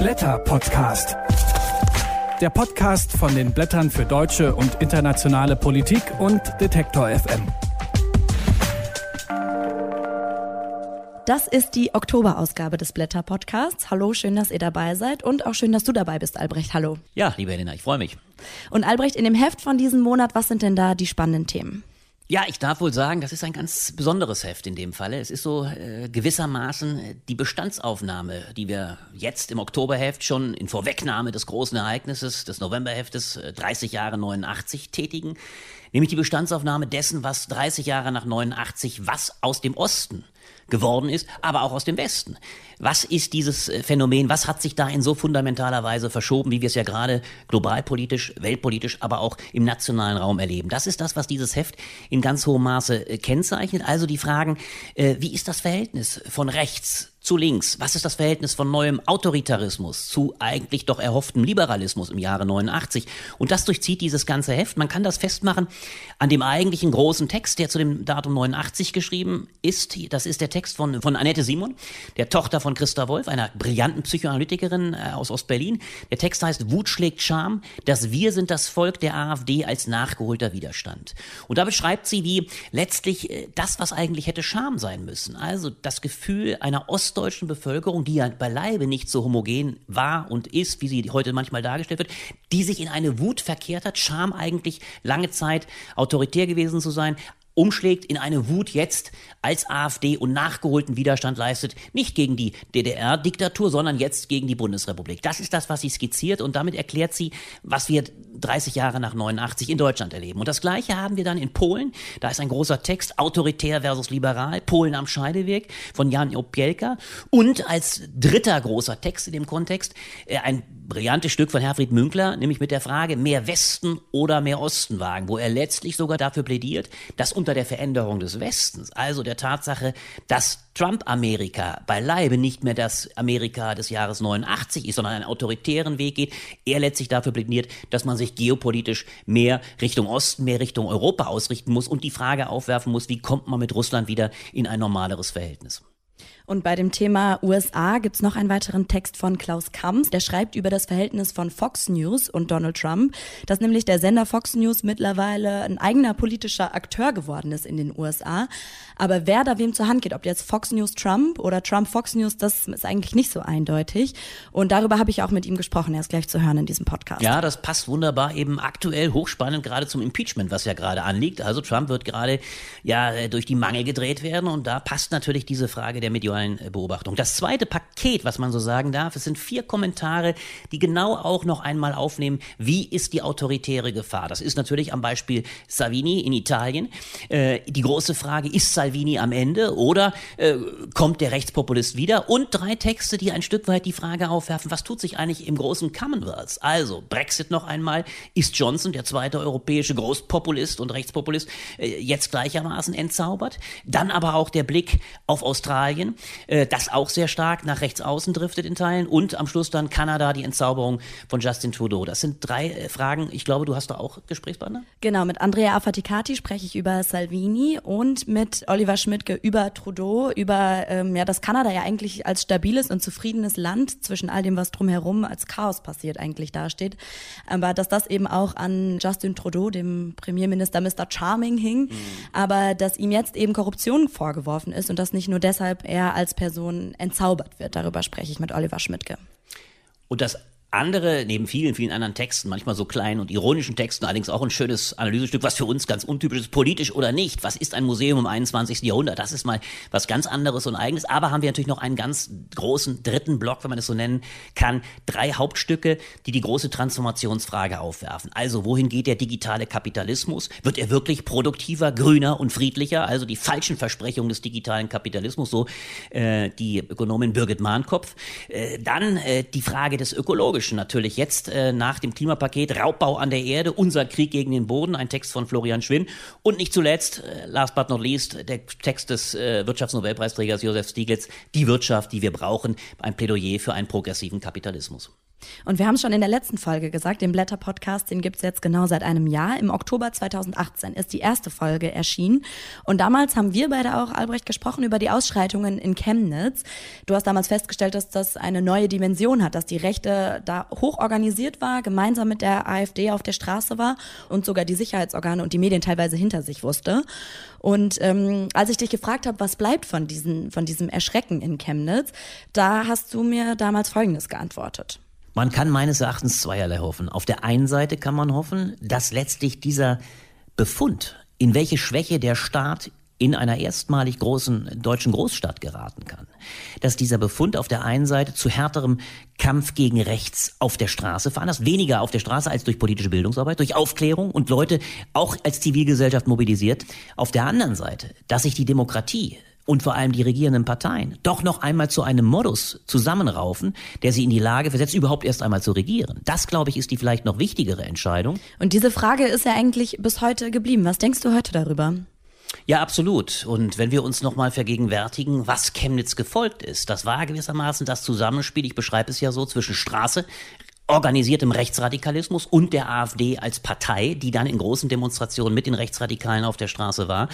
Blätter-Podcast. Der Podcast von den Blättern für deutsche und internationale Politik und Detektor FM. Das ist die Oktoberausgabe des Blätter-Podcasts. Hallo, schön, dass ihr dabei seid und auch schön, dass du dabei bist, Albrecht. Hallo. Ja, liebe Helena, ich freue mich. Und Albrecht, in dem Heft von diesem Monat, was sind denn da die spannenden Themen? Ja, ich darf wohl sagen, das ist ein ganz besonderes Heft in dem Falle. Es ist so äh, gewissermaßen die Bestandsaufnahme, die wir jetzt im Oktoberheft schon in Vorwegnahme des großen Ereignisses des Novemberheftes äh, 30 Jahre 89 tätigen. Nämlich die Bestandsaufnahme dessen, was 30 Jahre nach 89, was aus dem Osten geworden ist, aber auch aus dem Westen. Was ist dieses äh, Phänomen? Was hat sich da in so fundamentaler Weise verschoben, wie wir es ja gerade globalpolitisch, weltpolitisch, aber auch im nationalen Raum erleben? Das ist das, was dieses Heft in ganz hohem Maße äh, kennzeichnet. Also die Fragen, äh, wie ist das Verhältnis von rechts zu links? Was ist das Verhältnis von neuem Autoritarismus zu eigentlich doch erhofftem Liberalismus im Jahre 89? Und das durchzieht dieses ganze Heft. Man kann das festmachen an dem eigentlichen großen Text, der zu dem Datum 89 geschrieben ist. Das ist der Text von, von Annette Simon, der Tochter von Christa Wolf, einer brillanten Psychoanalytikerin äh, aus Ostberlin. Der Text heißt Wut schlägt Scham. Das Wir sind das Volk der AfD als nachgeholter Widerstand. Und da beschreibt sie, wie letztlich äh, das, was eigentlich hätte Scham sein müssen. Also das Gefühl einer Ost ostdeutschen Bevölkerung, die ja beileibe nicht so homogen war und ist, wie sie heute manchmal dargestellt wird, die sich in eine Wut verkehrt hat, Scham eigentlich lange Zeit autoritär gewesen zu sein, umschlägt in eine Wut jetzt als AfD und nachgeholten Widerstand leistet, nicht gegen die DDR-Diktatur, sondern jetzt gegen die Bundesrepublik. Das ist das, was sie skizziert und damit erklärt sie, was wir 30 Jahre nach 89 in Deutschland erleben. Und das Gleiche haben wir dann in Polen. Da ist ein großer Text, autoritär versus liberal, Polen am Scheideweg von Jan Opielka. Und als dritter großer Text in dem Kontext, äh, ein brillantes Stück von Herfried Münkler, nämlich mit der Frage, mehr Westen oder mehr Osten wagen, wo er letztlich sogar dafür plädiert, dass unter der Veränderung des Westens, also der Tatsache, dass Trump-Amerika beileibe nicht mehr das Amerika des Jahres 89 ist, sondern einen autoritären Weg geht, er letztlich dafür plädiert, dass man sich geopolitisch mehr Richtung Osten, mehr Richtung Europa ausrichten muss und die Frage aufwerfen muss, wie kommt man mit Russland wieder in ein normaleres Verhältnis. Und bei dem Thema USA gibt's noch einen weiteren Text von Klaus Kamms, der schreibt über das Verhältnis von Fox News und Donald Trump, dass nämlich der Sender Fox News mittlerweile ein eigener politischer Akteur geworden ist in den USA. Aber wer da wem zur Hand geht, ob jetzt Fox News Trump oder Trump Fox News, das ist eigentlich nicht so eindeutig. Und darüber habe ich auch mit ihm gesprochen. Er ist gleich zu hören in diesem Podcast. Ja, das passt wunderbar eben aktuell hochspannend gerade zum Impeachment, was ja gerade anliegt. Also Trump wird gerade ja durch die Mangel gedreht werden und da passt natürlich diese Frage der medialen medialen Beobachtung. Das zweite Paket, was man so sagen darf, es sind vier Kommentare, die genau auch noch einmal aufnehmen, wie ist die autoritäre Gefahr. Das ist natürlich am Beispiel Salvini in Italien. Äh, die große Frage, ist Salvini am Ende oder äh, kommt der Rechtspopulist wieder? Und drei Texte, die ein Stück weit die Frage aufwerfen, was tut sich eigentlich im großen Commonwealth? Also Brexit noch einmal, ist Johnson, der zweite europäische Großpopulist und Rechtspopulist, äh, jetzt gleichermaßen entzaubert? Dann aber auch der Blick auf Australien äh, das auch sehr stark nach rechts außen driftet in Teilen und am Schluss dann Kanada, die Entzauberung von Justin Trudeau. Das sind drei äh, Fragen. Ich glaube, du hast da auch Gesprächspartner? Genau, mit Andrea Affaticati spreche ich über Salvini und mit Oliver Schmidtke über Trudeau, über ähm, ja, dass Kanada ja eigentlich als stabiles und zufriedenes Land zwischen all dem, was drumherum als Chaos passiert, eigentlich dasteht. Aber dass das eben auch an Justin Trudeau, dem Premierminister Mr. Charming, hing, mhm. aber dass ihm jetzt eben Korruption vorgeworfen ist und dass nicht nur deshalb er als Person entzaubert wird. Darüber spreche ich mit Oliver Schmidtke. Und das andere, neben vielen, vielen anderen Texten, manchmal so kleinen und ironischen Texten, allerdings auch ein schönes Analysestück, was für uns ganz untypisch ist, politisch oder nicht. Was ist ein Museum im 21. Jahrhundert? Das ist mal was ganz anderes und eigenes. Aber haben wir natürlich noch einen ganz großen dritten Block, wenn man es so nennen kann. Drei Hauptstücke, die die große Transformationsfrage aufwerfen. Also, wohin geht der digitale Kapitalismus? Wird er wirklich produktiver, grüner und friedlicher? Also die falschen Versprechungen des digitalen Kapitalismus, so äh, die Ökonomin Birgit Mahnkopf. Äh, dann äh, die Frage des Ökologischen. Ökologischen natürlich jetzt äh, nach dem Klimapaket Raubbau an der Erde, unser Krieg gegen den Boden, ein Text von Florian Schwinn und nicht zuletzt, äh, last but not least, der Text des äh, Wirtschaftsnobelpreisträgers Josef Stiglitz, die Wirtschaft, die wir brauchen, ein Plädoyer für einen progressiven Kapitalismus. Und wir haben es schon in der letzten Folge gesagt, den Blätter-Podcast, den gibt's jetzt genau seit einem Jahr. Im Oktober 2018 ist die erste Folge erschienen. Und damals haben wir beide auch, Albrecht, gesprochen über die Ausschreitungen in Chemnitz. Du hast damals festgestellt, dass das eine neue Dimension hat, dass die Rechte da hoch organisiert war, gemeinsam mit der AfD auf der Straße war und sogar die Sicherheitsorgane und die Medien teilweise hinter sich wusste. Und ähm, als ich dich gefragt habe, was bleibt von, diesen, von diesem Erschrecken in Chemnitz, da hast du mir damals Folgendes geantwortet. Man kann meines Erachtens zweierlei hoffen. Auf der einen Seite kann man hoffen, dass letztlich dieser Befund, in welche Schwäche der Staat in einer erstmalig großen deutschen Großstadt geraten kann. Dass dieser Befund auf der einen Seite zu härterem Kampf gegen rechts auf der Straße veranlasst, weniger auf der Straße als durch politische Bildungsarbeit, durch Aufklärung und Leute auch als Zivilgesellschaft mobilisiert. Auf der anderen Seite, dass sich die Demokratie und vor allem die regierenden Parteien doch noch einmal zu einem Modus zusammenraufen, der sie in die Lage versetzt, überhaupt erst einmal zu regieren. Das, glaube ich, ist die vielleicht noch wichtigere Entscheidung. Und diese Frage ist ja eigentlich bis heute geblieben. Was denkst du heute darüber? Ja, absolut. Und wenn wir uns nochmal vergegenwärtigen, was Chemnitz gefolgt ist, das war gewissermaßen das Zusammenspiel, ich beschreibe es ja so, zwischen Straße, organisiertem Rechtsradikalismus und der AfD als Partei, die dann in großen Demonstrationen mit den Rechtsradikalen auf der Straße war,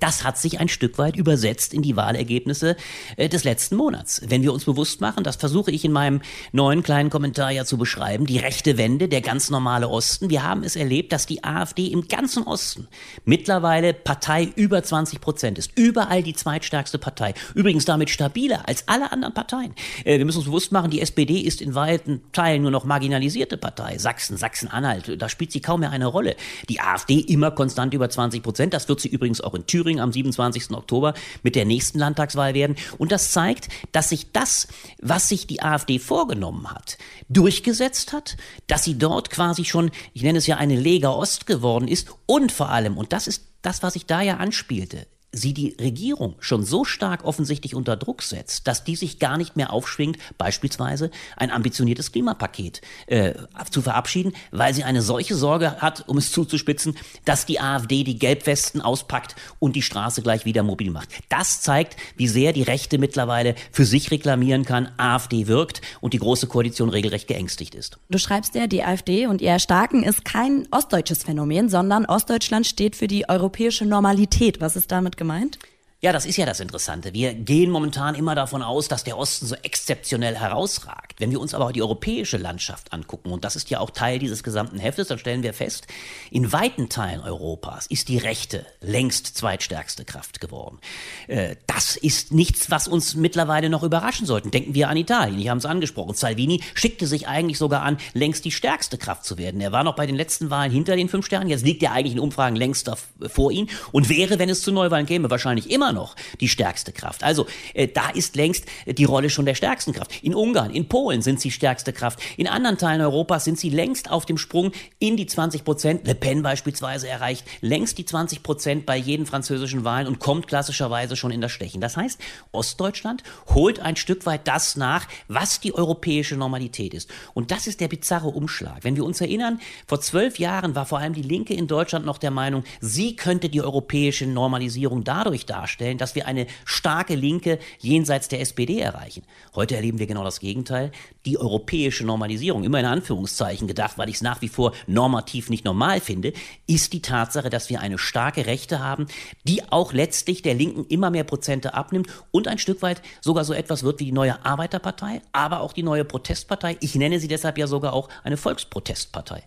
das hat sich ein Stück weit übersetzt in die Wahlergebnisse äh, des letzten Monats. Wenn wir uns bewusst machen, das versuche ich in meinem neuen kleinen Kommentar ja zu beschreiben, die rechte Wende, der ganz normale Osten, wir haben es erlebt, dass die AfD im ganzen Osten mittlerweile Partei über 20 Prozent ist, überall die zweitstärkste Partei, übrigens damit stabiler als alle anderen Parteien. Äh, wir müssen uns bewusst machen, die SPD ist in weiten Teilen nur noch marginalisierte Partei. Sachsen, Sachsen-Anhalt, da spielt sie kaum mehr eine Rolle. Die AfD immer konstant über 20 Prozent. Das wird sie übrigens auch in Thüringen am 27. Oktober mit der nächsten Landtagswahl werden. Und das zeigt, dass sich das, was sich die AfD vorgenommen hat, durchgesetzt hat, dass sie dort quasi schon, ich nenne es ja eine Lega Ost geworden ist und vor allem, und das ist das, was ich da ja anspielte, sie die Regierung schon so stark offensichtlich unter Druck setzt, dass die sich gar nicht mehr aufschwingt, beispielsweise ein ambitioniertes Klimapaket äh, zu verabschieden, weil sie eine solche Sorge hat, um es zuzuspitzen, dass die AfD die Gelbwesten auspackt und die Straße gleich wieder mobil macht. Das zeigt, wie sehr die Rechte mittlerweile für sich reklamieren kann, AfD wirkt und die Große Koalition regelrecht geängstigt ist. Du schreibst ja, die AfD und ihr Erstarken ist kein ostdeutsches Phänomen, sondern Ostdeutschland steht für die europäische Normalität. Was ist damit gemeint? Gemeint? Ja, das ist ja das Interessante. Wir gehen momentan immer davon aus, dass der Osten so exzeptionell herausragt. Wenn wir uns aber auch die europäische Landschaft angucken, und das ist ja auch Teil dieses gesamten Heftes, dann stellen wir fest, in weiten Teilen Europas ist die Rechte längst zweitstärkste Kraft geworden. Äh, das ist nichts, was uns mittlerweile noch überraschen sollte. Denken wir an Italien, ich habe es angesprochen. Salvini schickte sich eigentlich sogar an, längst die stärkste Kraft zu werden. Er war noch bei den letzten Wahlen hinter den fünf Sternen, jetzt liegt er eigentlich in Umfragen längst vor ihm und wäre, wenn es zu Neuwahlen käme, wahrscheinlich immer noch die stärkste Kraft. Also äh, da ist längst die Rolle schon der stärksten Kraft. In Ungarn, in Polen sind sie stärkste Kraft. In anderen Teilen Europas sind sie längst auf dem Sprung in die 20 Prozent. Le Pen beispielsweise erreicht längst die 20 Prozent bei jeden französischen Wahlen und kommt klassischerweise schon in das Stechen. Das heißt, Ostdeutschland holt ein Stück weit das nach, was die europäische Normalität ist. Und das ist der bizarre Umschlag. Wenn wir uns erinnern, vor zwölf Jahren war vor allem die Linke in Deutschland noch der Meinung, sie könnte die europäische Normalisierung dadurch darstellen, darstellen, dass wir eine starke Linke jenseits der SPD erreichen. Heute erleben wir genau das Gegenteil. Die europäische Normalisierung, immer in Anführungszeichen gedacht, weil ich es nach wie vor normativ nicht normal finde, ist die Tatsache, dass wir eine starke Rechte haben, die auch letztlich der Linken immer mehr Prozente abnimmt und ein Stück weit sogar so etwas wird wie die neue Arbeiterpartei, aber auch die neue Protestpartei. Ich nenne sie deshalb ja sogar auch eine Volksprotestpartei.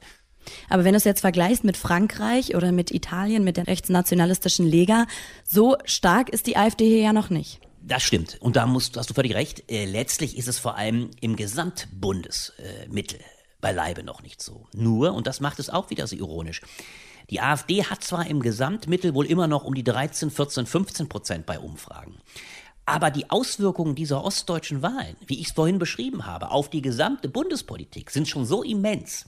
Aber wenn du es jetzt vergleichst mit Frankreich oder mit Italien, mit der rechtsnationalistischen Lega, so stark ist die AfD hier ja noch nicht. Das stimmt. Und da musst, hast du völlig recht. Äh, letztlich ist es vor allem im Gesamtbundesmittel beileibe noch nicht so. Nur, und das macht es auch wieder so ironisch, die AfD hat zwar im Gesamtmittel wohl immer noch um die 13, 14, 15 Prozent bei Umfragen. Aber die Auswirkungen dieser ostdeutschen Wahlen, wie ich es vorhin beschrieben habe, auf die gesamte Bundespolitik sind schon so immens,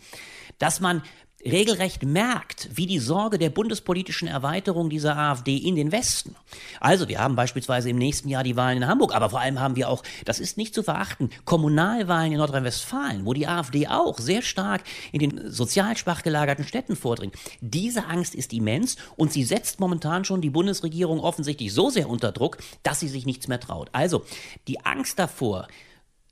dass man regelrecht merkt, wie die Sorge der bundespolitischen Erweiterung dieser AfD in den Westen. Also wir haben beispielsweise im nächsten Jahr die Wahlen in Hamburg, aber vor allem haben wir auch, das ist nicht zu verachten, Kommunalwahlen in Nordrhein-Westfalen, wo die AfD auch sehr stark in den sozial schwach gelagerten Städten vordringt. Diese Angst ist immens und sie setzt momentan schon die Bundesregierung offensichtlich so sehr unter Druck, dass sie sich nichts mehr traut. Also die Angst davor,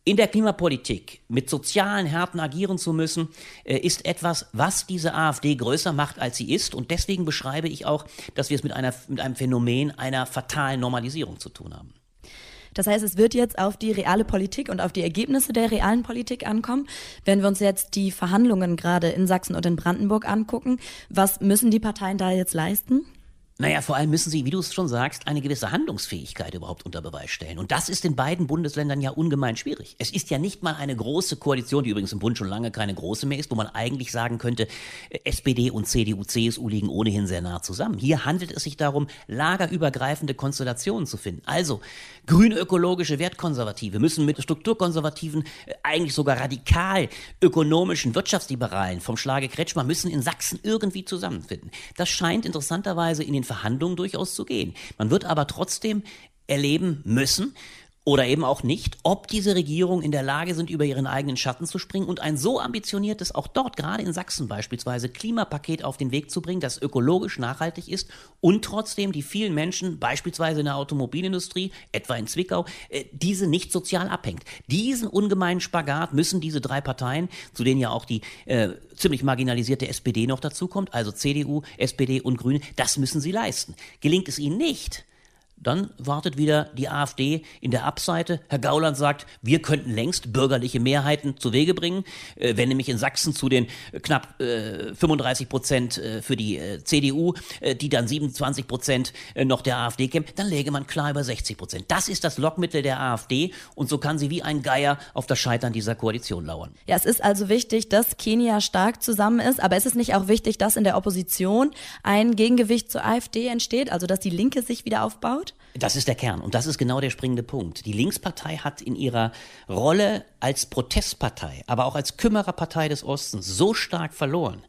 in der Klimapolitik mit sozialen Härten agieren zu müssen, äh, ist etwas, was diese AfD größer macht, als sie ist. Und deswegen beschreibe ich auch, dass wir es mit, einer, mit einem Phänomen einer fatalen Normalisierung zu tun haben. Das heißt, es wird jetzt auf die reale Politik und auf die Ergebnisse der realen Politik ankommen. Wenn wir uns jetzt die Verhandlungen gerade in Sachsen und in Brandenburg angucken, was müssen die Parteien da jetzt leisten? Naja, vor allem müssen sie, wie du es schon sagst, eine gewisse Handlungsfähigkeit überhaupt unter Beweis stellen. Und das ist in beiden Bundesländern ja ungemein schwierig. Es ist ja nicht mal eine große Koalition, die übrigens im Bund schon lange keine große mehr ist, wo man eigentlich sagen könnte, äh, SPD und CDU, CSU liegen ohnehin sehr nah zusammen. Hier handelt es sich darum, lagerübergreifende Konstellationen zu finden. Also, grünökologische Wertkonservative müssen mit strukturkonservativen, äh, eigentlich sogar radikal ökonomischen Wirtschaftsliberalen vom Schlage Kretschmer müssen in Sachsen irgendwie zusammenfinden. Das scheint interessanterweise in den Verhandlungen durchaus zu gehen. Man wird aber trotzdem erleben müssen, oder eben auch nicht, ob diese Regierungen in der Lage sind, über ihren eigenen Schatten zu springen und ein so ambitioniertes, auch dort, gerade in Sachsen beispielsweise, Klimapaket auf den Weg zu bringen, das ökologisch nachhaltig ist und trotzdem die vielen Menschen, beispielsweise in der Automobilindustrie, etwa in Zwickau, äh, diese nicht sozial abhängt. Diesen ungemeinen Spagat müssen diese drei Parteien, zu denen ja auch die äh, ziemlich marginalisierte SPD noch dazukommt, also CDU, SPD und Grüne, das müssen sie leisten. Gelingt es ihnen nicht, dann wartet wieder die AfD in der Abseite. Herr Gauland sagt, wir könnten längst bürgerliche Mehrheiten zu Wege bringen. Äh, wenn nämlich in Sachsen zu den knapp äh, 35 Prozent äh, für die CDU, die dann 27 Prozent noch der AfD kämen, dann läge man klar über 60 Prozent. Das ist das Lockmittel der AfD und so kann sie wie ein Geier auf das Scheitern dieser Koalition lauern. Ja, es ist also wichtig, dass Kenia stark zusammen ist, aber ist es nicht auch wichtig, dass in der Opposition ein Gegengewicht zur AfD entsteht, also dass die Linke sich wieder aufbaut? Das ist der Kern und das ist genau der springende Punkt. Die Linkspartei hat in ihrer Rolle als Protestpartei, aber auch als Kümmererpartei des Ostens so stark verloren,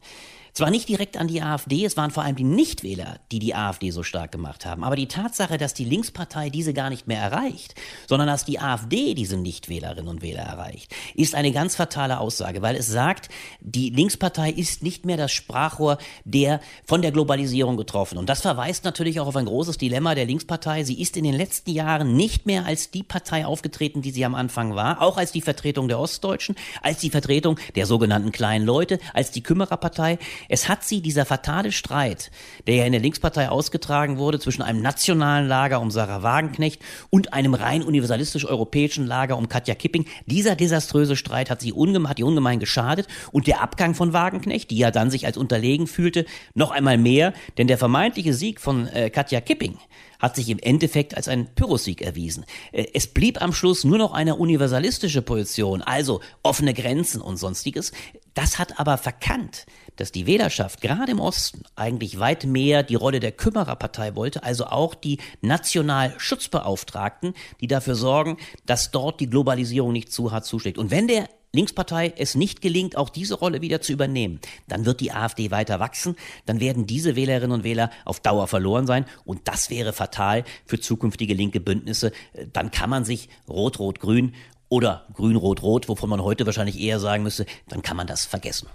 zwar nicht direkt an die AfD, es waren vor allem die Nichtwähler, die die AfD so stark gemacht haben. Aber die Tatsache, dass die Linkspartei diese gar nicht mehr erreicht, sondern dass die AfD diese Nichtwählerinnen und Wähler erreicht, ist eine ganz fatale Aussage, weil es sagt, die Linkspartei ist nicht mehr das Sprachrohr der von der Globalisierung getroffen. Und das verweist natürlich auch auf ein großes Dilemma der Linkspartei. Sie ist in den letzten Jahren nicht mehr als die Partei aufgetreten, die sie am Anfang war, auch als die Vertretung der Ostdeutschen, als die Vertretung der sogenannten kleinen Leute, als die Kümmererpartei. Es hat sie, dieser fatale Streit, der ja in der Linkspartei ausgetragen wurde, zwischen einem nationalen Lager um Sarah Wagenknecht und einem rein universalistisch-europäischen Lager um Katja Kipping, dieser desaströse Streit hat sie ungemein, hat ihr ungemein geschadet. Und der Abgang von Wagenknecht, die ja dann sich als unterlegen fühlte, noch einmal mehr, denn der vermeintliche Sieg von äh, Katja Kipping hat sich im Endeffekt als ein Pyrrhussieg erwiesen. Äh, es blieb am Schluss nur noch eine universalistische Position, also offene Grenzen und sonstiges. Das hat aber verkannt, dass die Wählerschaft gerade im Osten eigentlich weit mehr die Rolle der Kümmererpartei wollte, also auch die Nationalschutzbeauftragten, die dafür sorgen, dass dort die Globalisierung nicht zu hart zuschlägt. Und wenn der Linkspartei es nicht gelingt, auch diese Rolle wieder zu übernehmen, dann wird die AfD weiter wachsen, dann werden diese Wählerinnen und Wähler auf Dauer verloren sein und das wäre fatal für zukünftige linke Bündnisse. Dann kann man sich Rot-Rot-Grün oder Grün-Rot-Rot, wovon man heute wahrscheinlich eher sagen müsste, dann kann man das vergessen.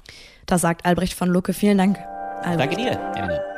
Das sagt Albrecht von Lucke. Vielen Dank. Albrecht. Danke dir, Elena.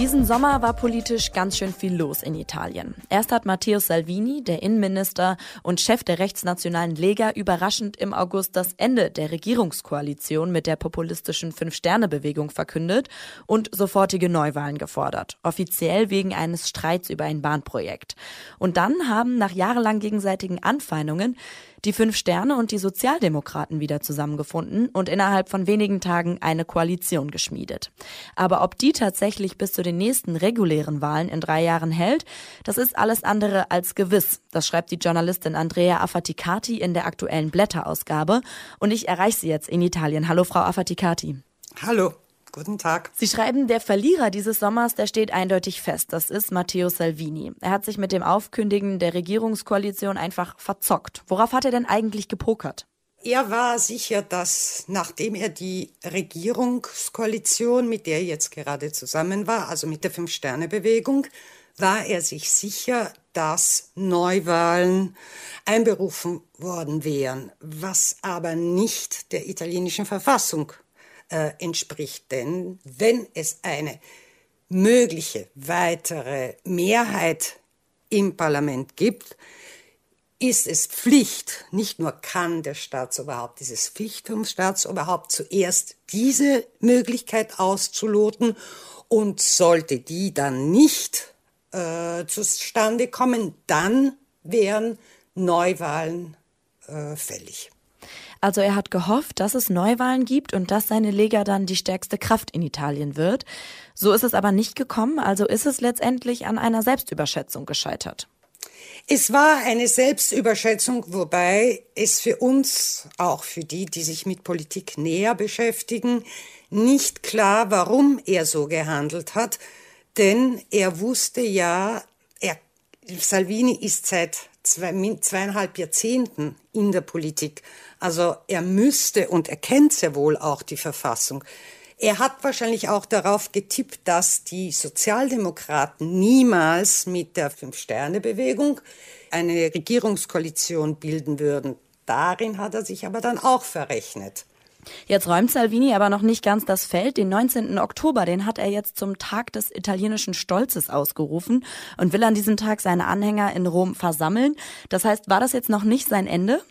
Diesen Sommer war politisch ganz schön viel los in Italien. Erst hat Matteo Salvini, der Innenminister und Chef der rechtsnationalen Lega, überraschend im August das Ende der Regierungskoalition mit der populistischen Fünf-Sterne-Bewegung verkündet und sofortige Neuwahlen gefordert. Offiziell wegen eines Streits über ein Bahnprojekt. Und dann haben nach jahrelang gegenseitigen Anfeindungen die Fünf Sterne und die Sozialdemokraten wieder zusammengefunden und innerhalb von wenigen Tagen eine Koalition geschmiedet. Aber ob die tatsächlich bis zu den nächsten regulären Wahlen in drei Jahren hält, das ist alles andere als gewiss. Das schreibt die Journalistin Andrea Affaticati in der aktuellen Blätterausgabe. Und ich erreiche sie jetzt in Italien. Hallo, Frau Affaticati. Hallo. Guten Tag. Sie schreiben, der Verlierer dieses Sommers, der steht eindeutig fest. Das ist Matteo Salvini. Er hat sich mit dem Aufkündigen der Regierungskoalition einfach verzockt. Worauf hat er denn eigentlich gepokert? Er war sicher, dass nachdem er die Regierungskoalition, mit der er jetzt gerade zusammen war, also mit der Fünf-Sterne-Bewegung, war er sich sicher, dass Neuwahlen einberufen worden wären, was aber nicht der italienischen Verfassung äh, entspricht. Denn wenn es eine mögliche weitere Mehrheit im Parlament gibt, ist es Pflicht, nicht nur kann der Staatsoberhaupt, dieses Pflicht vom Staatsoberhaupt zuerst diese Möglichkeit auszuloten und sollte die dann nicht äh, zustande kommen, dann wären Neuwahlen äh, fällig. Also er hat gehofft, dass es Neuwahlen gibt und dass seine Lega dann die stärkste Kraft in Italien wird. So ist es aber nicht gekommen, also ist es letztendlich an einer Selbstüberschätzung gescheitert. Es war eine Selbstüberschätzung, wobei es für uns, auch für die, die sich mit Politik näher beschäftigen, nicht klar, warum er so gehandelt hat, denn er wusste ja, er, Salvini ist seit zwei, zweieinhalb Jahrzehnten in der Politik. Also er müsste und er kennt sehr wohl auch die Verfassung. Er hat wahrscheinlich auch darauf getippt, dass die Sozialdemokraten niemals mit der Fünf-Sterne-Bewegung eine Regierungskoalition bilden würden. Darin hat er sich aber dann auch verrechnet. Jetzt räumt Salvini aber noch nicht ganz das Feld. Den 19. Oktober, den hat er jetzt zum Tag des italienischen Stolzes ausgerufen und will an diesem Tag seine Anhänger in Rom versammeln. Das heißt, war das jetzt noch nicht sein Ende?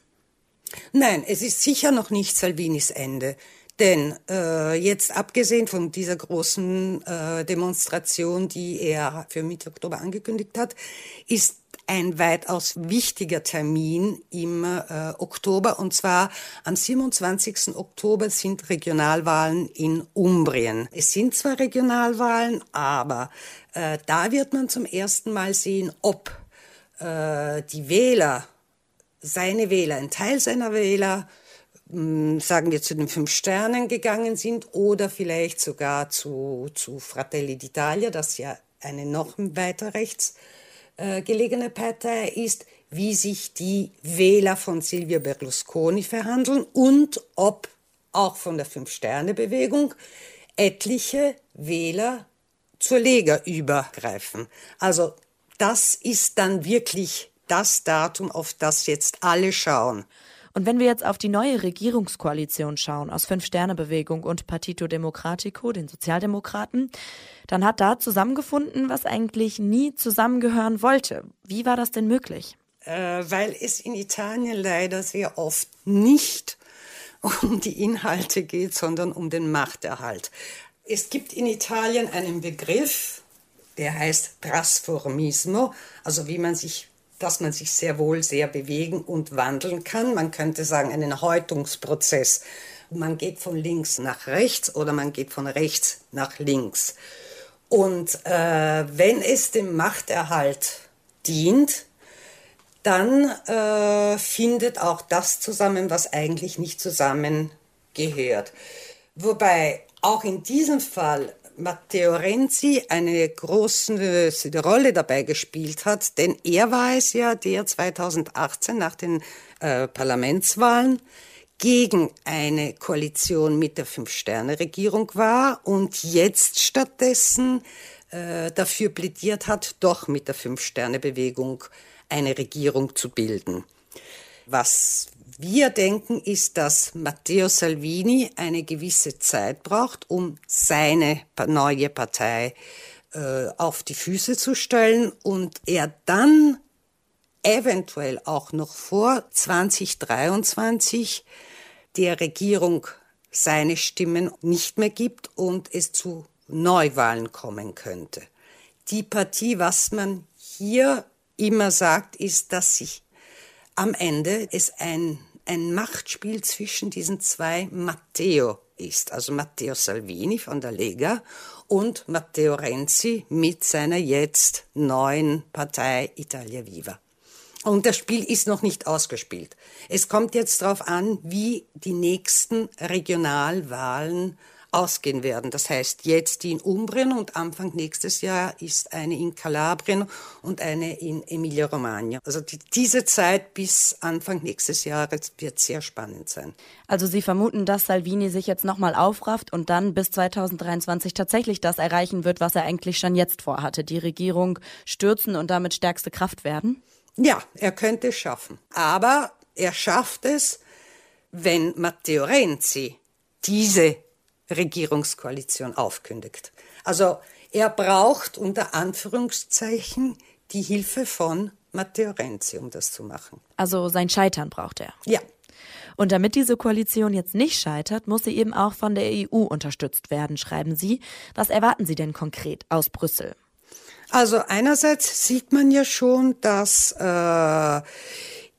Nein, es ist sicher noch nicht Salvinis Ende. Denn äh, jetzt abgesehen von dieser großen äh, Demonstration, die er für Mitte Oktober angekündigt hat, ist ein weitaus wichtiger Termin im äh, Oktober. Und zwar am 27. Oktober sind Regionalwahlen in Umbrien. Es sind zwar Regionalwahlen, aber äh, da wird man zum ersten Mal sehen, ob äh, die Wähler, seine Wähler, ein Teil seiner Wähler, sagen wir, zu den fünf Sternen gegangen sind oder vielleicht sogar zu, zu Fratelli d'Italia, das ja eine noch weiter rechts äh, gelegene Partei ist, wie sich die Wähler von Silvio Berlusconi verhandeln und ob auch von der Fünf-Sterne-Bewegung etliche Wähler zur Lega übergreifen. Also das ist dann wirklich das Datum, auf das jetzt alle schauen. Und wenn wir jetzt auf die neue Regierungskoalition schauen aus Fünf-Sterne-Bewegung und Partito Democratico, den Sozialdemokraten, dann hat da zusammengefunden, was eigentlich nie zusammengehören wollte. Wie war das denn möglich? Äh, weil es in Italien leider sehr oft nicht um die Inhalte geht, sondern um den Machterhalt. Es gibt in Italien einen Begriff, der heißt Trasformismo, also wie man sich dass man sich sehr wohl sehr bewegen und wandeln kann. Man könnte sagen, einen Häutungsprozess. Man geht von links nach rechts oder man geht von rechts nach links. Und äh, wenn es dem Machterhalt dient, dann äh, findet auch das zusammen, was eigentlich nicht zusammengehört. Wobei auch in diesem Fall Matteo Renzi eine große Rolle dabei gespielt hat, denn er war es ja, der 2018 nach den äh, Parlamentswahlen gegen eine Koalition mit der Fünf-Sterne-Regierung war und jetzt stattdessen äh, dafür plädiert hat, doch mit der Fünf-Sterne-Bewegung eine Regierung zu bilden. Was wir denken, ist, dass Matteo Salvini eine gewisse Zeit braucht, um seine neue Partei äh, auf die Füße zu stellen und er dann eventuell auch noch vor 2023 der Regierung seine Stimmen nicht mehr gibt und es zu Neuwahlen kommen könnte. Die Partie, was man hier immer sagt, ist, dass sich am Ende es ein ein Machtspiel zwischen diesen zwei Matteo ist, also Matteo Salvini von der Lega und Matteo Renzi mit seiner jetzt neuen Partei Italia Viva. Und das Spiel ist noch nicht ausgespielt. Es kommt jetzt darauf an, wie die nächsten Regionalwahlen ausgehen werden. Das heißt, jetzt die in Umbrien und Anfang nächstes Jahr ist eine in Kalabrien und eine in Emilia-Romagna. Also die, diese Zeit bis Anfang nächstes Jahres wird sehr spannend sein. Also Sie vermuten, dass Salvini sich jetzt nochmal aufrafft und dann bis 2023 tatsächlich das erreichen wird, was er eigentlich schon jetzt vorhatte, die Regierung stürzen und damit stärkste Kraft werden? Ja, er könnte es schaffen. Aber er schafft es, wenn Matteo Renzi diese Regierungskoalition aufkündigt. Also er braucht unter Anführungszeichen die Hilfe von Matteo Renzi, um das zu machen. Also sein Scheitern braucht er. Ja. Und damit diese Koalition jetzt nicht scheitert, muss sie eben auch von der EU unterstützt werden, schreiben Sie. Was erwarten Sie denn konkret aus Brüssel? Also einerseits sieht man ja schon, dass äh,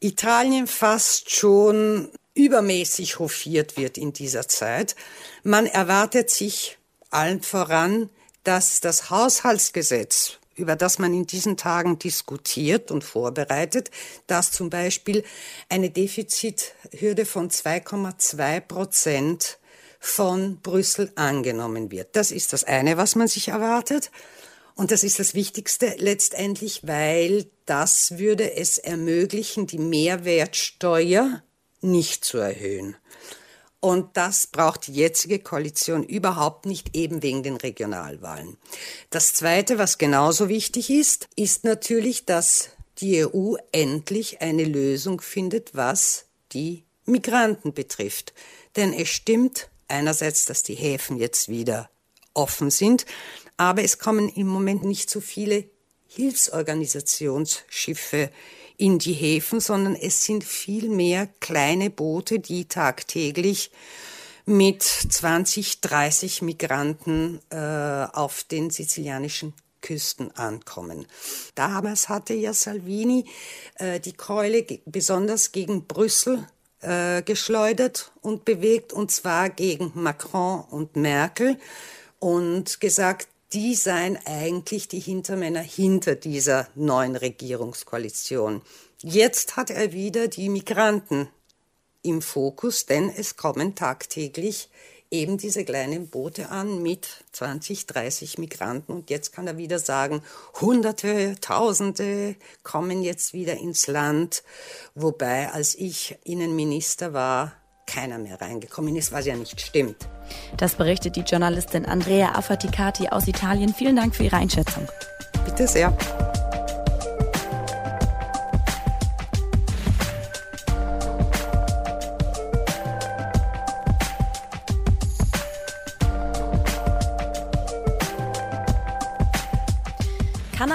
Italien fast schon übermäßig hofiert wird in dieser Zeit. Man erwartet sich allen voran, dass das Haushaltsgesetz über das man in diesen Tagen diskutiert und vorbereitet, dass zum Beispiel eine Defizithürde von 2,2 Prozent von Brüssel angenommen wird. Das ist das eine, was man sich erwartet. Und das ist das Wichtigste letztendlich, weil das würde es ermöglichen, die Mehrwertsteuer nicht zu erhöhen. Und das braucht die jetzige Koalition überhaupt nicht, eben wegen den Regionalwahlen. Das Zweite, was genauso wichtig ist, ist natürlich, dass die EU endlich eine Lösung findet, was die Migranten betrifft. Denn es stimmt einerseits, dass die Häfen jetzt wieder offen sind, aber es kommen im Moment nicht so viele Hilfsorganisationsschiffe in die Häfen, sondern es sind viel mehr kleine Boote, die tagtäglich mit 20, 30 Migranten äh, auf den sizilianischen Küsten ankommen. Damals hatte ja Salvini äh, die Keule besonders gegen Brüssel äh, geschleudert und bewegt, und zwar gegen Macron und Merkel und gesagt, die seien eigentlich die Hintermänner hinter dieser neuen Regierungskoalition. Jetzt hat er wieder die Migranten im Fokus, denn es kommen tagtäglich eben diese kleinen Boote an mit 20, 30 Migranten. Und jetzt kann er wieder sagen, Hunderte, Tausende kommen jetzt wieder ins Land. Wobei, als ich Innenminister war, keiner mehr reingekommen ist, was ja nicht stimmt. Das berichtet die Journalistin Andrea Affaticati aus Italien. Vielen Dank für Ihre Einschätzung. Bitte sehr.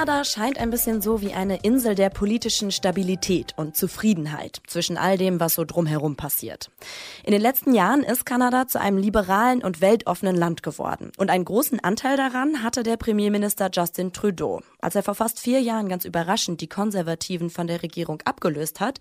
Kanada scheint ein bisschen so wie eine Insel der politischen Stabilität und Zufriedenheit zwischen all dem, was so drumherum passiert. In den letzten Jahren ist Kanada zu einem liberalen und weltoffenen Land geworden. Und einen großen Anteil daran hatte der Premierminister Justin Trudeau. Als er vor fast vier Jahren ganz überraschend die Konservativen von der Regierung abgelöst hat,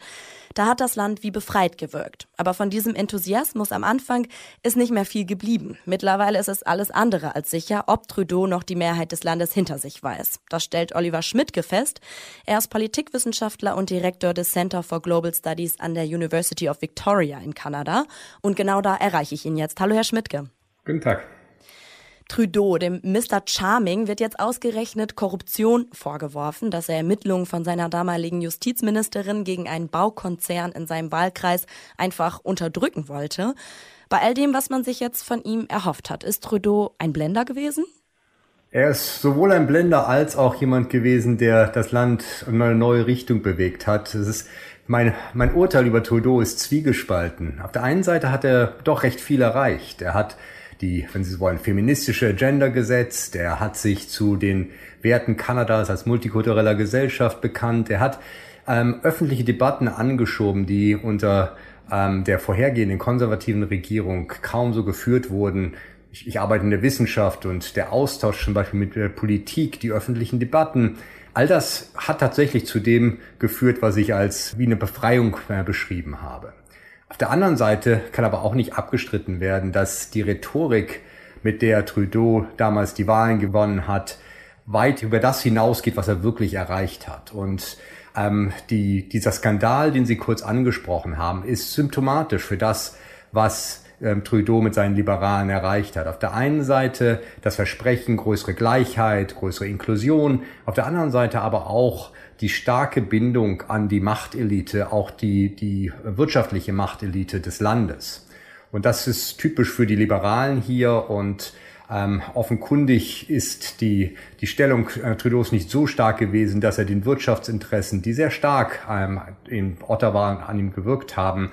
da hat das Land wie befreit gewirkt. Aber von diesem Enthusiasmus am Anfang ist nicht mehr viel geblieben. Mittlerweile ist es alles andere als sicher, ob Trudeau noch die Mehrheit des Landes hinter sich weiß. Das stellt Oliver Schmidtke fest. Er ist Politikwissenschaftler und Direktor des Center for Global Studies an der University of Victoria in Kanada. Und genau da erreiche ich ihn jetzt. Hallo, Herr Schmidtke. Guten Tag. Trudeau, dem Mr. Charming, wird jetzt ausgerechnet Korruption vorgeworfen, dass er Ermittlungen von seiner damaligen Justizministerin gegen einen Baukonzern in seinem Wahlkreis einfach unterdrücken wollte. Bei all dem, was man sich jetzt von ihm erhofft hat, ist Trudeau ein Blender gewesen? Er ist sowohl ein Blender als auch jemand gewesen, der das Land in eine neue Richtung bewegt hat. Es ist mein, mein Urteil über Trudeau ist zwiegespalten. Auf der einen Seite hat er doch recht viel erreicht. Er hat die, wenn Sie so wollen, feministische Agenda gesetzt. Er hat sich zu den Werten Kanadas als multikultureller Gesellschaft bekannt. Er hat ähm, öffentliche Debatten angeschoben, die unter ähm, der vorhergehenden konservativen Regierung kaum so geführt wurden ich, ich arbeite in der Wissenschaft und der Austausch zum Beispiel mit der Politik, die öffentlichen Debatten, all das hat tatsächlich zu dem geführt, was ich als wie eine Befreiung äh, beschrieben habe. Auf der anderen Seite kann aber auch nicht abgestritten werden, dass die Rhetorik, mit der Trudeau damals die Wahlen gewonnen hat, weit über das hinausgeht, was er wirklich erreicht hat. Und ähm, die, dieser Skandal, den Sie kurz angesprochen haben, ist symptomatisch für das, was ähm, Trudeau mit seinen Liberalen erreicht hat. Auf der einen Seite das Versprechen größere Gleichheit, größere Inklusion, auf der anderen Seite aber auch die starke Bindung an die Machtelite, auch die, die wirtschaftliche Machtelite des Landes. Und das ist typisch für die Liberalen hier und ähm, offenkundig ist die, die Stellung äh, Trudeaus nicht so stark gewesen, dass er den Wirtschaftsinteressen, die sehr stark ähm, in Ottawa an ihm gewirkt haben,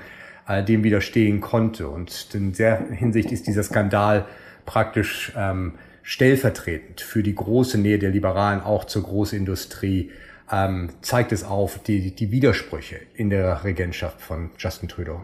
äh, dem widerstehen konnte. Und in der Hinsicht ist dieser Skandal praktisch ähm, stellvertretend für die große Nähe der Liberalen auch zur Großindustrie ähm, zeigt es auf die, die Widersprüche in der Regentschaft von Justin Trudeau.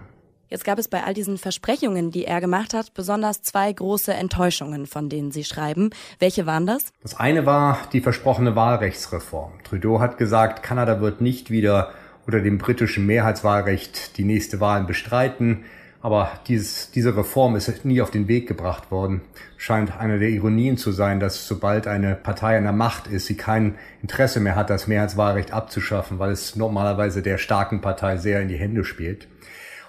Jetzt gab es bei all diesen Versprechungen, die er gemacht hat, besonders zwei große Enttäuschungen, von denen Sie schreiben. Welche waren das? Das eine war die versprochene Wahlrechtsreform. Trudeau hat gesagt, Kanada wird nicht wieder unter dem britischen Mehrheitswahlrecht die nächste Wahlen bestreiten. Aber dieses, diese Reform ist nie auf den Weg gebracht worden. Scheint eine der Ironien zu sein, dass sobald eine Partei an der Macht ist, sie kein Interesse mehr hat, das Mehrheitswahlrecht abzuschaffen, weil es normalerweise der starken Partei sehr in die Hände spielt.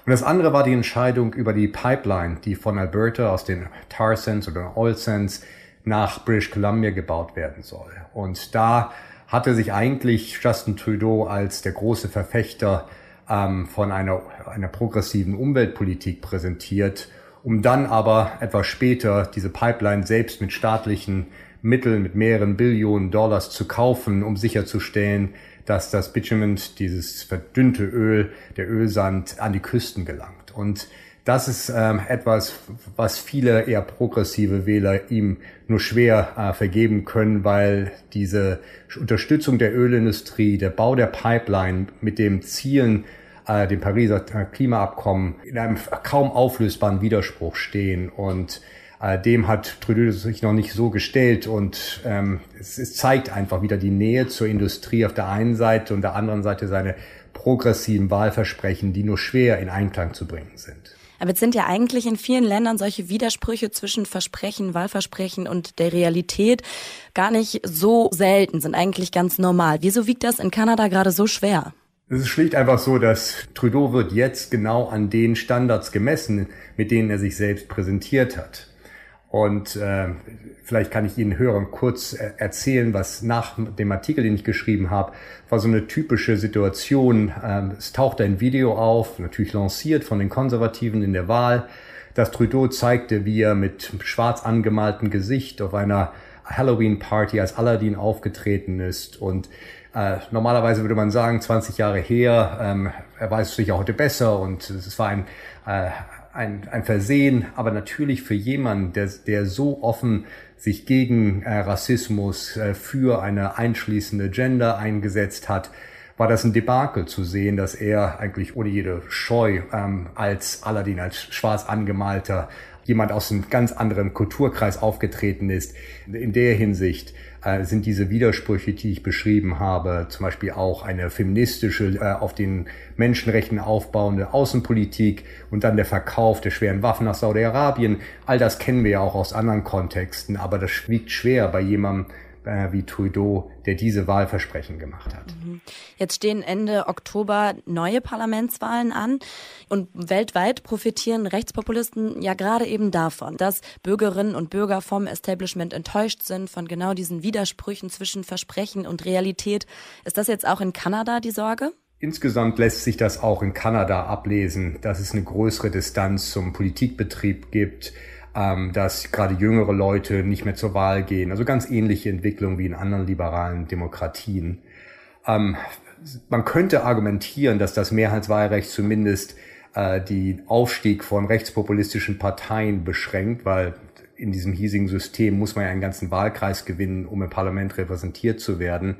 Und das andere war die Entscheidung über die Pipeline, die von Alberta aus den Tar Sands oder Oil Sands nach British Columbia gebaut werden soll. Und da hatte sich eigentlich Justin Trudeau als der große Verfechter ähm, von einer, einer progressiven Umweltpolitik präsentiert, um dann aber etwas später diese Pipeline selbst mit staatlichen Mitteln, mit mehreren Billionen Dollars zu kaufen, um sicherzustellen, dass das Bitumen, dieses verdünnte Öl, der Ölsand an die Küsten gelangt. Und das ist ähm, etwas, was viele eher progressive Wähler ihm nur schwer äh, vergeben können, weil diese Unterstützung der Ölindustrie, der Bau der Pipeline mit dem Zielen, äh, dem Pariser Klimaabkommen in einem kaum auflösbaren Widerspruch stehen und äh, dem hat Trudeau sich noch nicht so gestellt und ähm, es, es zeigt einfach wieder die Nähe zur Industrie auf der einen Seite und der anderen Seite seine progressiven Wahlversprechen, die nur schwer in Einklang zu bringen sind. Aber jetzt sind ja eigentlich in vielen Ländern solche Widersprüche zwischen Versprechen, Wahlversprechen und der Realität gar nicht so selten, sind eigentlich ganz normal. Wieso wiegt das in Kanada gerade so schwer? Es ist schlicht einfach so, dass Trudeau wird jetzt genau an den Standards gemessen, mit denen er sich selbst präsentiert hat. Und äh, vielleicht kann ich Ihnen Hörern kurz äh, erzählen, was nach dem Artikel, den ich geschrieben habe, war so eine typische Situation. Ähm, es tauchte ein Video auf, natürlich lanciert von den Konservativen in der Wahl, dass Trudeau zeigte, wie er mit schwarz angemaltem Gesicht auf einer Halloween-Party als Aladdin aufgetreten ist. Und äh, normalerweise würde man sagen, 20 Jahre her, ähm, er weiß sich ja heute besser und es war ein äh, ein, ein Versehen, aber natürlich für jemanden, der, der so offen sich gegen äh, Rassismus äh, für eine einschließende Gender eingesetzt hat, war das ein Debakel zu sehen, dass er eigentlich ohne jede Scheu ähm, als Aladdin, als schwarz angemalter jemand aus einem ganz anderen Kulturkreis aufgetreten ist. In der Hinsicht äh, sind diese Widersprüche, die ich beschrieben habe, zum Beispiel auch eine feministische, äh, auf den Menschenrechten aufbauende Außenpolitik und dann der Verkauf der schweren Waffen nach Saudi-Arabien. All das kennen wir ja auch aus anderen Kontexten, aber das wiegt schwer bei jemandem, äh, wie Trudeau, der diese Wahlversprechen gemacht hat. Mhm. Jetzt stehen Ende Oktober neue Parlamentswahlen an und weltweit profitieren Rechtspopulisten ja gerade eben davon, dass Bürgerinnen und Bürger vom Establishment enttäuscht sind von genau diesen Widersprüchen zwischen Versprechen und Realität. Ist das jetzt auch in Kanada die Sorge? Insgesamt lässt sich das auch in Kanada ablesen, dass es eine größere Distanz zum Politikbetrieb gibt, ähm, dass gerade jüngere Leute nicht mehr zur Wahl gehen. Also ganz ähnliche Entwicklungen wie in anderen liberalen Demokratien. Ähm, man könnte argumentieren, dass das Mehrheitswahlrecht zumindest äh, die Aufstieg von rechtspopulistischen Parteien beschränkt, weil in diesem hiesigen System muss man ja einen ganzen Wahlkreis gewinnen, um im Parlament repräsentiert zu werden.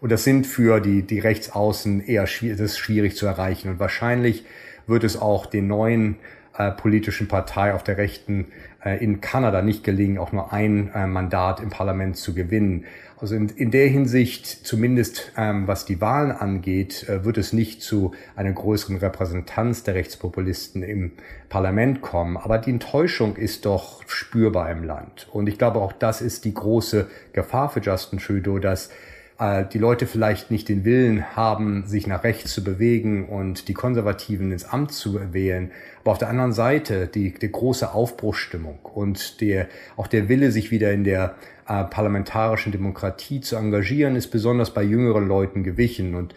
Und das sind für die, die Rechtsaußen eher schwierig, das ist schwierig zu erreichen. Und wahrscheinlich wird es auch den neuen äh, politischen Partei auf der Rechten äh, in Kanada nicht gelingen, auch nur ein äh, Mandat im Parlament zu gewinnen. Also in, in der Hinsicht, zumindest ähm, was die Wahlen angeht, äh, wird es nicht zu einer größeren Repräsentanz der Rechtspopulisten im Parlament kommen. Aber die Enttäuschung ist doch spürbar im Land. Und ich glaube, auch das ist die große Gefahr für Justin Trudeau, dass äh, die Leute vielleicht nicht den Willen haben, sich nach rechts zu bewegen und die Konservativen ins Amt zu wählen. Aber auf der anderen Seite die, die große Aufbruchsstimmung und der, auch der Wille, sich wieder in der äh, parlamentarischen Demokratie zu engagieren, ist besonders bei jüngeren Leuten gewichen. Und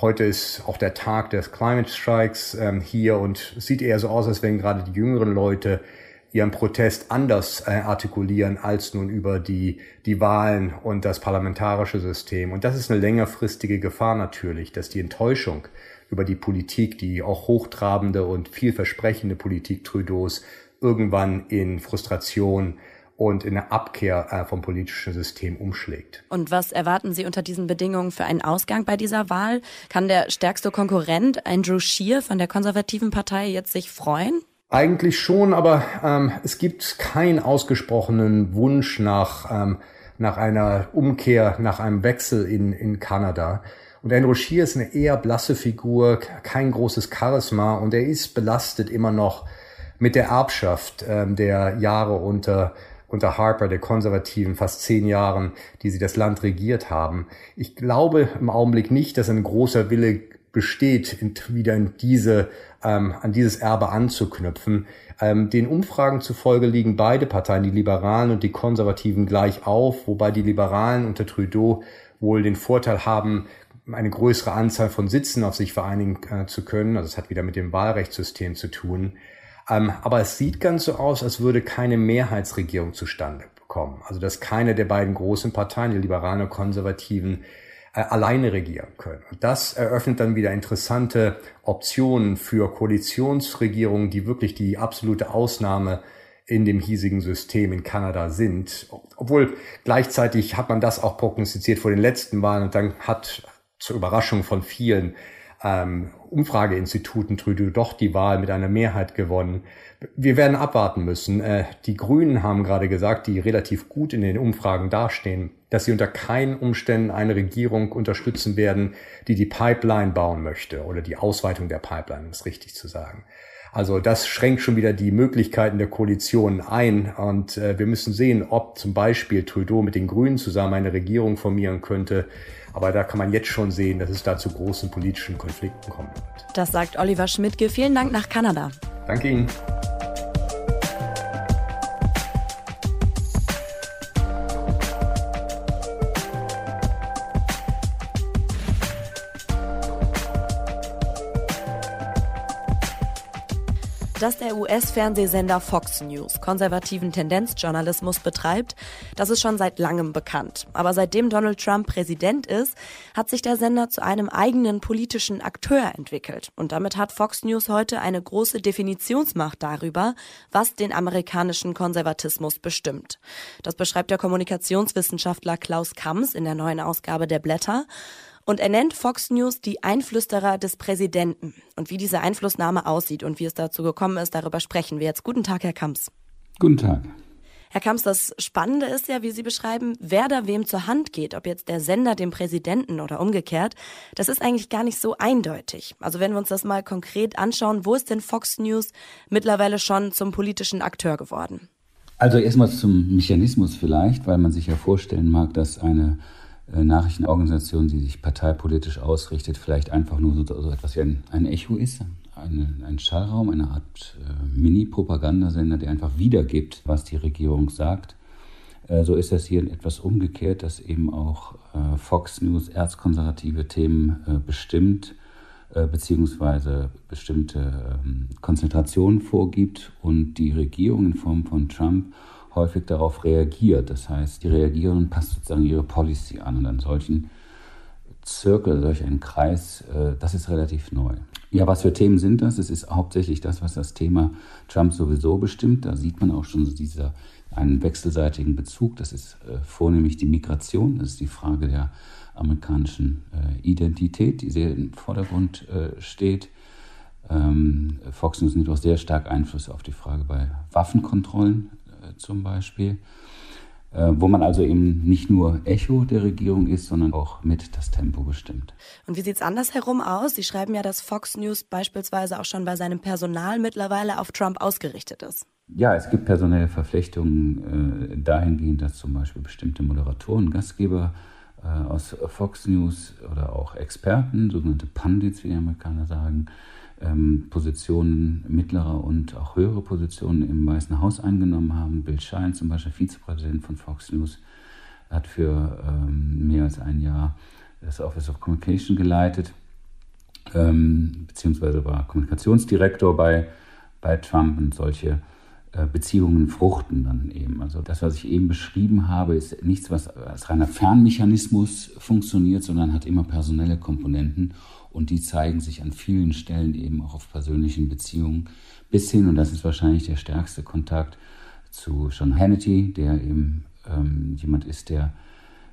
heute ist auch der Tag des Climate Strikes ähm, hier und es sieht eher so aus, als wenn gerade die jüngeren Leute ihren Protest anders äh, artikulieren als nun über die, die Wahlen und das parlamentarische System. Und das ist eine längerfristige Gefahr natürlich, dass die Enttäuschung über die Politik, die auch hochtrabende und vielversprechende Politik Trudeaus irgendwann in Frustration und in eine Abkehr äh, vom politischen System umschlägt. Und was erwarten Sie unter diesen Bedingungen für einen Ausgang bei dieser Wahl? Kann der stärkste Konkurrent Andrew Scheer von der konservativen Partei jetzt sich freuen? Eigentlich schon, aber ähm, es gibt keinen ausgesprochenen Wunsch nach, ähm, nach einer Umkehr, nach einem Wechsel in, in Kanada. Und Andrew Scheer ist eine eher blasse Figur, kein großes Charisma und er ist belastet immer noch mit der Erbschaft ähm, der Jahre unter unter Harper, der Konservativen, fast zehn Jahren, die sie das Land regiert haben. Ich glaube im Augenblick nicht, dass ein großer Wille besteht, in, wieder in diese, ähm, an dieses Erbe anzuknüpfen. Ähm, den Umfragen zufolge liegen beide Parteien, die Liberalen und die Konservativen, gleich auf, wobei die Liberalen unter Trudeau wohl den Vorteil haben, eine größere Anzahl von Sitzen auf sich vereinigen äh, zu können. Also es hat wieder mit dem Wahlrechtssystem zu tun. Ähm, aber es sieht ganz so aus, als würde keine Mehrheitsregierung zustande kommen. Also dass keine der beiden großen Parteien, die Liberalen und Konservativen, alleine regieren können. Und das eröffnet dann wieder interessante Optionen für Koalitionsregierungen, die wirklich die absolute Ausnahme in dem hiesigen System in Kanada sind. Obwohl gleichzeitig hat man das auch prognostiziert vor den letzten Wahlen und dann hat zur Überraschung von vielen ähm, Umfrageinstituten Trudeau doch die Wahl mit einer Mehrheit gewonnen. Wir werden abwarten müssen. Äh, die Grünen haben gerade gesagt, die relativ gut in den Umfragen dastehen, dass sie unter keinen Umständen eine Regierung unterstützen werden, die die Pipeline bauen möchte oder die Ausweitung der Pipeline, um es richtig zu sagen. Also das schränkt schon wieder die Möglichkeiten der Koalition ein und äh, wir müssen sehen, ob zum Beispiel Trudeau mit den Grünen zusammen eine Regierung formieren könnte, aber da kann man jetzt schon sehen, dass es da zu großen politischen Konflikten kommen wird. Das sagt Oliver Schmidtke. Vielen Dank nach Kanada. Danke Ihnen. Dass der US-Fernsehsender Fox News konservativen Tendenzjournalismus betreibt, das ist schon seit langem bekannt. Aber seitdem Donald Trump Präsident ist, hat sich der Sender zu einem eigenen politischen Akteur entwickelt. Und damit hat Fox News heute eine große Definitionsmacht darüber, was den amerikanischen Konservatismus bestimmt. Das beschreibt der Kommunikationswissenschaftler Klaus Kamms in der neuen Ausgabe der Blätter. Und er nennt Fox News die Einflüsterer des Präsidenten. Und wie diese Einflussnahme aussieht und wie es dazu gekommen ist, darüber sprechen wir jetzt. Guten Tag, Herr Kamps. Guten Tag. Herr Kamps, das Spannende ist ja, wie Sie beschreiben, wer da wem zur Hand geht, ob jetzt der Sender dem Präsidenten oder umgekehrt, das ist eigentlich gar nicht so eindeutig. Also wenn wir uns das mal konkret anschauen, wo ist denn Fox News mittlerweile schon zum politischen Akteur geworden? Also erstmal zum Mechanismus vielleicht, weil man sich ja vorstellen mag, dass eine Nachrichtenorganisation, die sich parteipolitisch ausrichtet, vielleicht einfach nur so, so etwas wie ein, ein Echo ist, eine, ein Schallraum, eine Art äh, Mini-Propagandasender, der einfach wiedergibt, was die Regierung sagt. Äh, so ist das hier etwas umgekehrt, dass eben auch äh, Fox News erzkonservative Themen äh, bestimmt äh, beziehungsweise bestimmte ähm, Konzentrationen vorgibt und die Regierung in Form von Trump häufig darauf reagiert. Das heißt, die Reagierenden passt sozusagen ihre Policy an und an solchen Zirkel, solch einen Kreis, äh, das ist relativ neu. Ja, was für Themen sind das? Es ist hauptsächlich das, was das Thema Trump sowieso bestimmt. Da sieht man auch schon dieser, einen wechselseitigen Bezug. Das ist äh, vornehmlich die Migration. Das ist die Frage der amerikanischen äh, Identität, die sehr im Vordergrund steht. Ähm, Fox News nimmt auch sehr stark Einfluss auf die Frage bei Waffenkontrollen zum Beispiel, äh, wo man also eben nicht nur Echo der Regierung ist, sondern auch mit das Tempo bestimmt. Und wie sieht es andersherum aus? Sie schreiben ja, dass Fox News beispielsweise auch schon bei seinem Personal mittlerweile auf Trump ausgerichtet ist. Ja, es gibt personelle Verflechtungen äh, dahingehend, dass zum Beispiel bestimmte Moderatoren, Gastgeber äh, aus Fox News oder auch Experten, sogenannte Pundits, wie die Amerikaner sagen, Positionen, mittlere und auch höhere Positionen im Weißen Haus eingenommen haben. Bill Shine, zum Beispiel Vizepräsident von Fox News, hat für ähm, mehr als ein Jahr das Office of Communication geleitet, ähm, beziehungsweise war Kommunikationsdirektor bei, bei Trump und solche äh, Beziehungen fruchten dann eben. Also das, was ich eben beschrieben habe, ist nichts, was als reiner Fernmechanismus funktioniert, sondern hat immer personelle Komponenten und die zeigen sich an vielen Stellen eben auch auf persönlichen Beziehungen bis hin, und das ist wahrscheinlich der stärkste Kontakt zu John Hannity, der eben ähm, jemand ist, der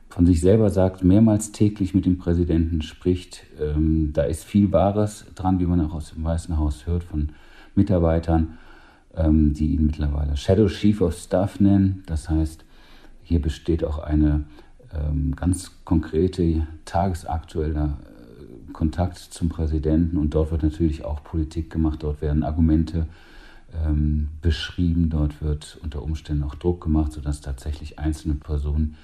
von sich selber sagt, mehrmals täglich mit dem Präsidenten spricht. Ähm, da ist viel Wahres dran, wie man auch aus dem Weißen Haus hört von Mitarbeitern ähm, die ihn mittlerweile Shadow Chief of Staff nennen. Das heißt, hier besteht auch eine ähm, ganz konkrete, tagesaktueller äh, Kontakt zum Präsidenten und dort wird natürlich auch Politik gemacht, dort werden Argumente ähm, beschrieben, dort wird unter Umständen auch Druck gemacht, sodass tatsächlich einzelne Personen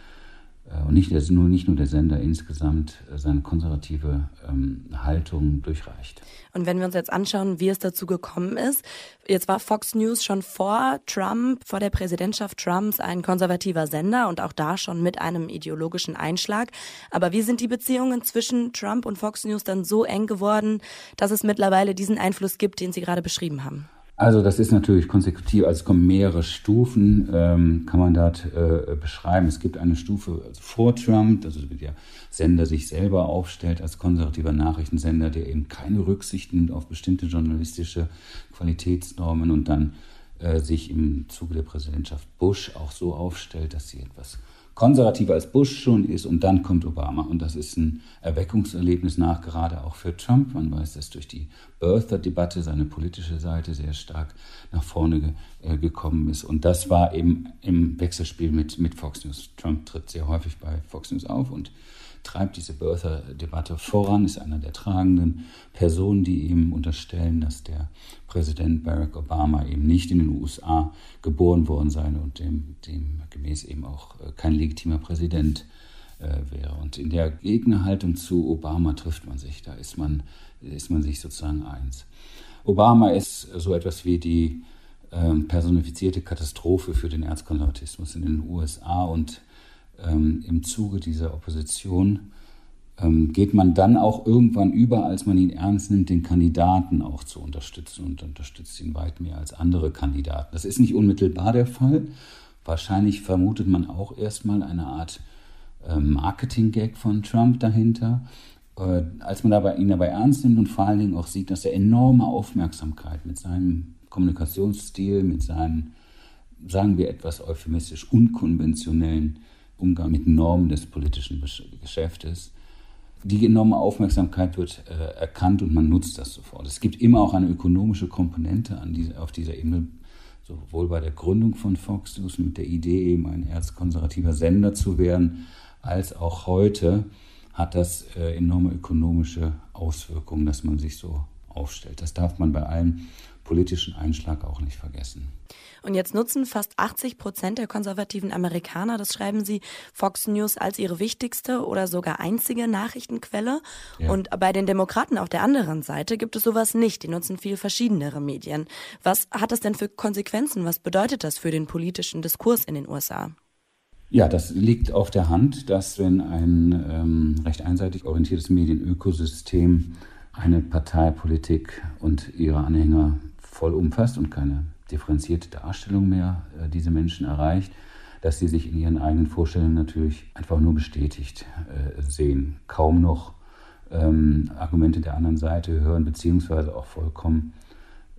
und nicht, nur, nicht nur der Sender insgesamt äh, seine konservative ähm, Haltung durchreicht. Und wenn wir uns jetzt anschauen, wie es dazu gekommen ist, jetzt war Fox News schon vor Trump, vor der Präsidentschaft Trumps ein konservativer Sender und auch da schon mit einem ideologischen Einschlag. Aber wie sind die Beziehungen zwischen Trump und Fox News dann so eng geworden, dass es mittlerweile diesen Einfluss gibt, den Sie gerade beschrieben haben? Also das ist natürlich konsekutiv, also es kommen mehrere Stufen, ähm, kann man dort äh, beschreiben. Es gibt eine Stufe also vor Trump, also der Sender sich selber aufstellt als konservativer Nachrichtensender, der eben keine Rücksicht nimmt auf bestimmte journalistische Qualitätsnormen und dann äh, sich im Zuge der Präsidentschaft Bush auch so aufstellt, dass sie etwas konservativer als Bush schon ist und dann kommt Obama. Und das ist ein Erweckungserlebnis nach, gerade auch für Trump. Man weiß, dass durch die Birther-Debatte seine politische Seite sehr stark nach vorne äh, gekommen ist. Und das war eben im Wechselspiel mit, mit Fox News. Trump tritt sehr häufig bei Fox News auf und treibt diese Birther-Debatte voran, ist einer der tragenden Personen, die ihm unterstellen, dass der Präsident Barack Obama eben nicht in den USA geboren worden sei und dem, dem gemäß eben auch äh, kein legitimer Präsident äh, wäre. Und in der Gegnerhaltung zu Obama trifft man sich, da ist man, ist man sich sozusagen eins. Obama ist so etwas wie die ähm, personifizierte Katastrophe für den Erzkonservatismus in den USA und ähm, im Zuge dieser Opposition ähm, geht man dann auch irgendwann über, als man ihn ernst nimmt, den Kandidaten auch zu unterstützen und unterstützt ihn weit mehr als andere Kandidaten. Das ist nicht unmittelbar der Fall. Wahrscheinlich vermutet man auch erstmal eine Art äh, Marketing-Gag von Trump dahinter. Äh, als man dabei, ihn dabei ernst nimmt und vor allen Dingen auch sieht, dass er enorme Aufmerksamkeit mit seinem Kommunikationsstil, mit seinem, sagen wir etwas euphemistisch, unkonventionellen Umgang mit Normen des politischen Geschäftes. Die enorme Aufmerksamkeit wird äh, erkannt und man nutzt das sofort. Es gibt immer auch eine ökonomische Komponente diese, auf dieser Ebene, sowohl bei der Gründung von Fox News mit der Idee, eben ein erzkonservativer Sender zu werden, als auch heute hat das äh, enorme ökonomische Auswirkungen, dass man sich so aufstellt. Das darf man bei allem politischen Einschlag auch nicht vergessen. Und jetzt nutzen fast 80 Prozent der konservativen Amerikaner, das schreiben sie, Fox News als ihre wichtigste oder sogar einzige Nachrichtenquelle. Ja. Und bei den Demokraten auf der anderen Seite gibt es sowas nicht. Die nutzen viel verschiedenere Medien. Was hat das denn für Konsequenzen? Was bedeutet das für den politischen Diskurs in den USA? Ja, das liegt auf der Hand, dass wenn ein ähm, recht einseitig orientiertes Medienökosystem eine Parteipolitik und ihre Anhänger voll umfasst und keine differenzierte Darstellung mehr äh, diese Menschen erreicht, dass sie sich in ihren eigenen Vorstellungen natürlich einfach nur bestätigt äh, sehen, kaum noch ähm, Argumente der anderen Seite hören, beziehungsweise auch vollkommen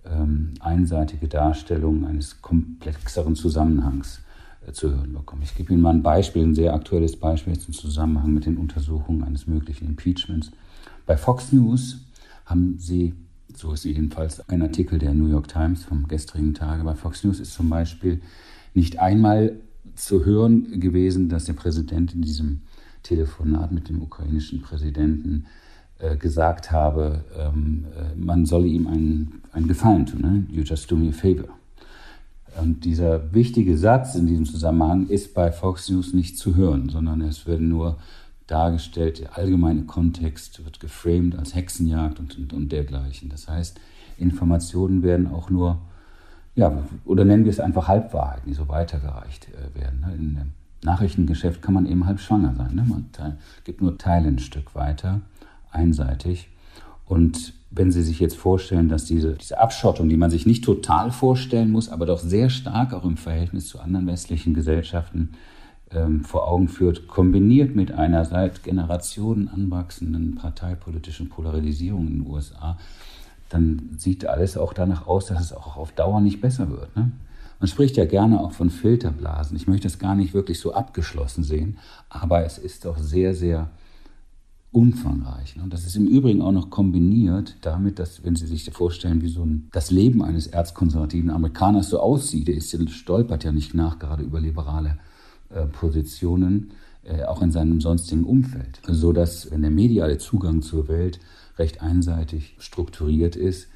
ähm, einseitige Darstellungen eines komplexeren Zusammenhangs äh, zu hören bekommen. Ich gebe Ihnen mal ein Beispiel, ein sehr aktuelles Beispiel zum Zusammenhang mit den Untersuchungen eines möglichen Impeachments. Bei Fox News haben sie so ist jedenfalls ein Artikel der New York Times vom gestrigen Tage. Bei Fox News ist zum Beispiel nicht einmal zu hören gewesen, dass der Präsident in diesem Telefonat mit dem ukrainischen Präsidenten äh, gesagt habe, ähm, äh, man solle ihm einen, einen Gefallen tun. Ne? You just do me a favor. Und dieser wichtige Satz in diesem Zusammenhang ist bei Fox News nicht zu hören, sondern es werden nur dargestellt, der allgemeine Kontext wird geframed als Hexenjagd und, und, und dergleichen. Das heißt, Informationen werden auch nur, ja, oder nennen wir es einfach Halbwahrheiten, die so weitergereicht äh, werden. Ne? In Nachrichtengeschäft kann man eben halb schwanger sein. Ne? Man gibt nur Teile ein Stück weiter, einseitig. Und wenn Sie sich jetzt vorstellen, dass diese, diese Abschottung, die man sich nicht total vorstellen muss, aber doch sehr stark auch im Verhältnis zu anderen westlichen Gesellschaften ähm, vor Augen führt, kombiniert mit einer seit Generationen anwachsenden parteipolitischen Polarisierung in den USA, dann sieht alles auch danach aus, dass es auch auf Dauer nicht besser wird. Ne? Man spricht ja gerne auch von Filterblasen. Ich möchte es gar nicht wirklich so abgeschlossen sehen, aber es ist doch sehr, sehr umfangreich. Ne? Das ist im Übrigen auch noch kombiniert damit, dass, wenn Sie sich vorstellen, wie so ein, das Leben eines erzkonservativen Amerikaners so aussieht, der ist, stolpert ja nicht nach gerade über liberale Positionen, äh, auch in seinem sonstigen Umfeld. So dass, wenn der mediale Zugang zur Welt recht einseitig strukturiert ist,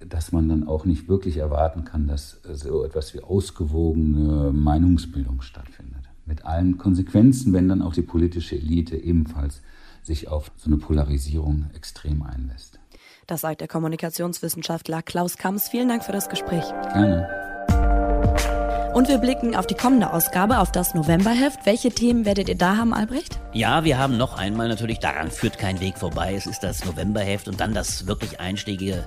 dass man dann auch nicht wirklich erwarten kann, dass so etwas wie ausgewogene Meinungsbildung stattfindet. Mit allen Konsequenzen, wenn dann auch die politische Elite ebenfalls sich auf so eine Polarisierung extrem einlässt. Das sagt der Kommunikationswissenschaftler Klaus Kamms. Vielen Dank für das Gespräch. Gerne. Und wir blicken auf die kommende Ausgabe, auf das Novemberheft. Welche Themen werdet ihr da haben, Albrecht? Ja, wir haben noch einmal natürlich, daran führt kein Weg vorbei. Es ist das Novemberheft und dann das wirklich einstiegige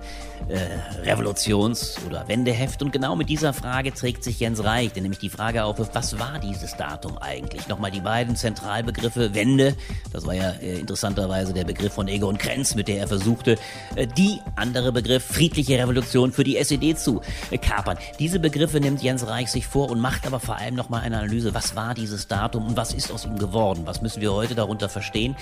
äh, Revolutions- oder Wendeheft. Und genau mit dieser Frage trägt sich Jens Reich, der nämlich die Frage aufwirft, was war dieses Datum eigentlich? Nochmal die beiden Zentralbegriffe Wende, das war ja äh, interessanterweise der Begriff von Egon Krenz, mit der er versuchte, äh, die andere Begriff friedliche Revolution für die SED zu äh, kapern. Diese Begriffe nimmt Jens Reich sich vor und macht aber vor allem nochmal eine Analyse, was war dieses Datum und was ist aus ihm geworden? Was müssen wir heute darunter verstehen?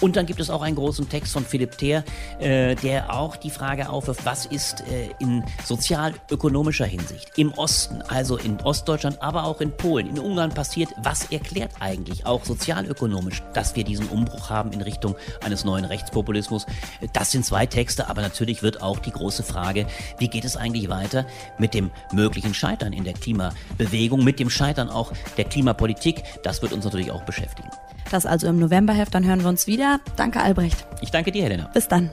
Und dann gibt es auch einen großen Text von Philipp Theer, äh, der auch die Frage aufwirft, was ist äh, in sozial-ökonomischer Hinsicht im Osten, also in Ostdeutschland, aber auch in Polen, in Ungarn passiert, was erklärt eigentlich auch sozialökonomisch, dass wir diesen Umbruch haben in Richtung eines neuen Rechtspopulismus? Das sind zwei Texte, aber natürlich wird auch die große Frage, wie geht es eigentlich weiter mit dem möglichen Scheitern in der Klimabewegung, mit dem Scheitern auch der Klimapolitik? Das wird uns natürlich auch beschäftigen. Das also im Novemberheft, dann hören wir uns wieder. Danke, Albrecht. Ich danke dir, Helena. Bis dann.